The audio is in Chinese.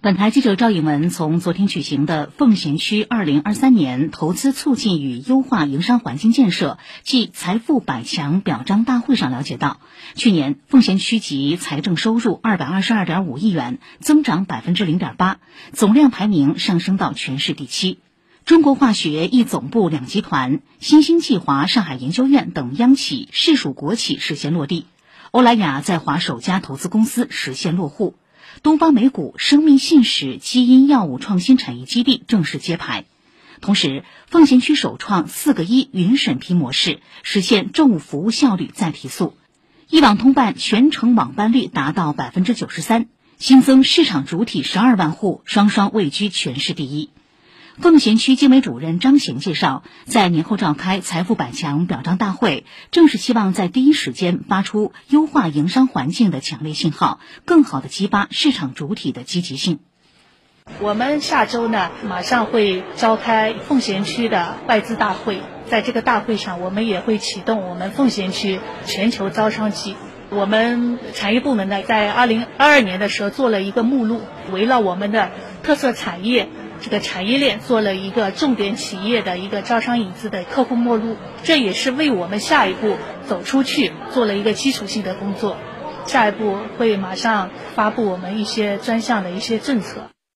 本台记者赵颖文从昨天举行的奉贤区二零二三年投资促进与优化营商环境建设暨财富百强表彰大会上了解到，去年奉贤区级财政收入二百二十二点五亿元，增长百分之零点八，总量排名上升到全市第七。中国化学一总部两集团、新兴计划上海研究院等央企市属国企实现落地，欧莱雅在华首家投资公司实现落户。东方美谷生命信使基因药物创新产业基地正式揭牌，同时，奉贤区首创“四个一”云审批模式，实现政务服务效率再提速，一网通办全程网办率达到百分之九十三，新增市场主体十二万户，双双位居全市第一。奉贤区经委主任张贤介绍，在年后召开财富百强表彰大会，正是希望在第一时间发出优化营商环境的强烈信号，更好的激发市场主体的积极性。我们下周呢，马上会召开奉贤区的外资大会，在这个大会上，我们也会启动我们奉贤区全球招商季。我们产业部门呢，在二零二二年的时候做了一个目录，围绕我们的特色产业。这个产业链做了一个重点企业的一个招商引资的客户目录，这也是为我们下一步走出去做了一个基础性的工作。下一步会马上发布我们一些专项的一些政策。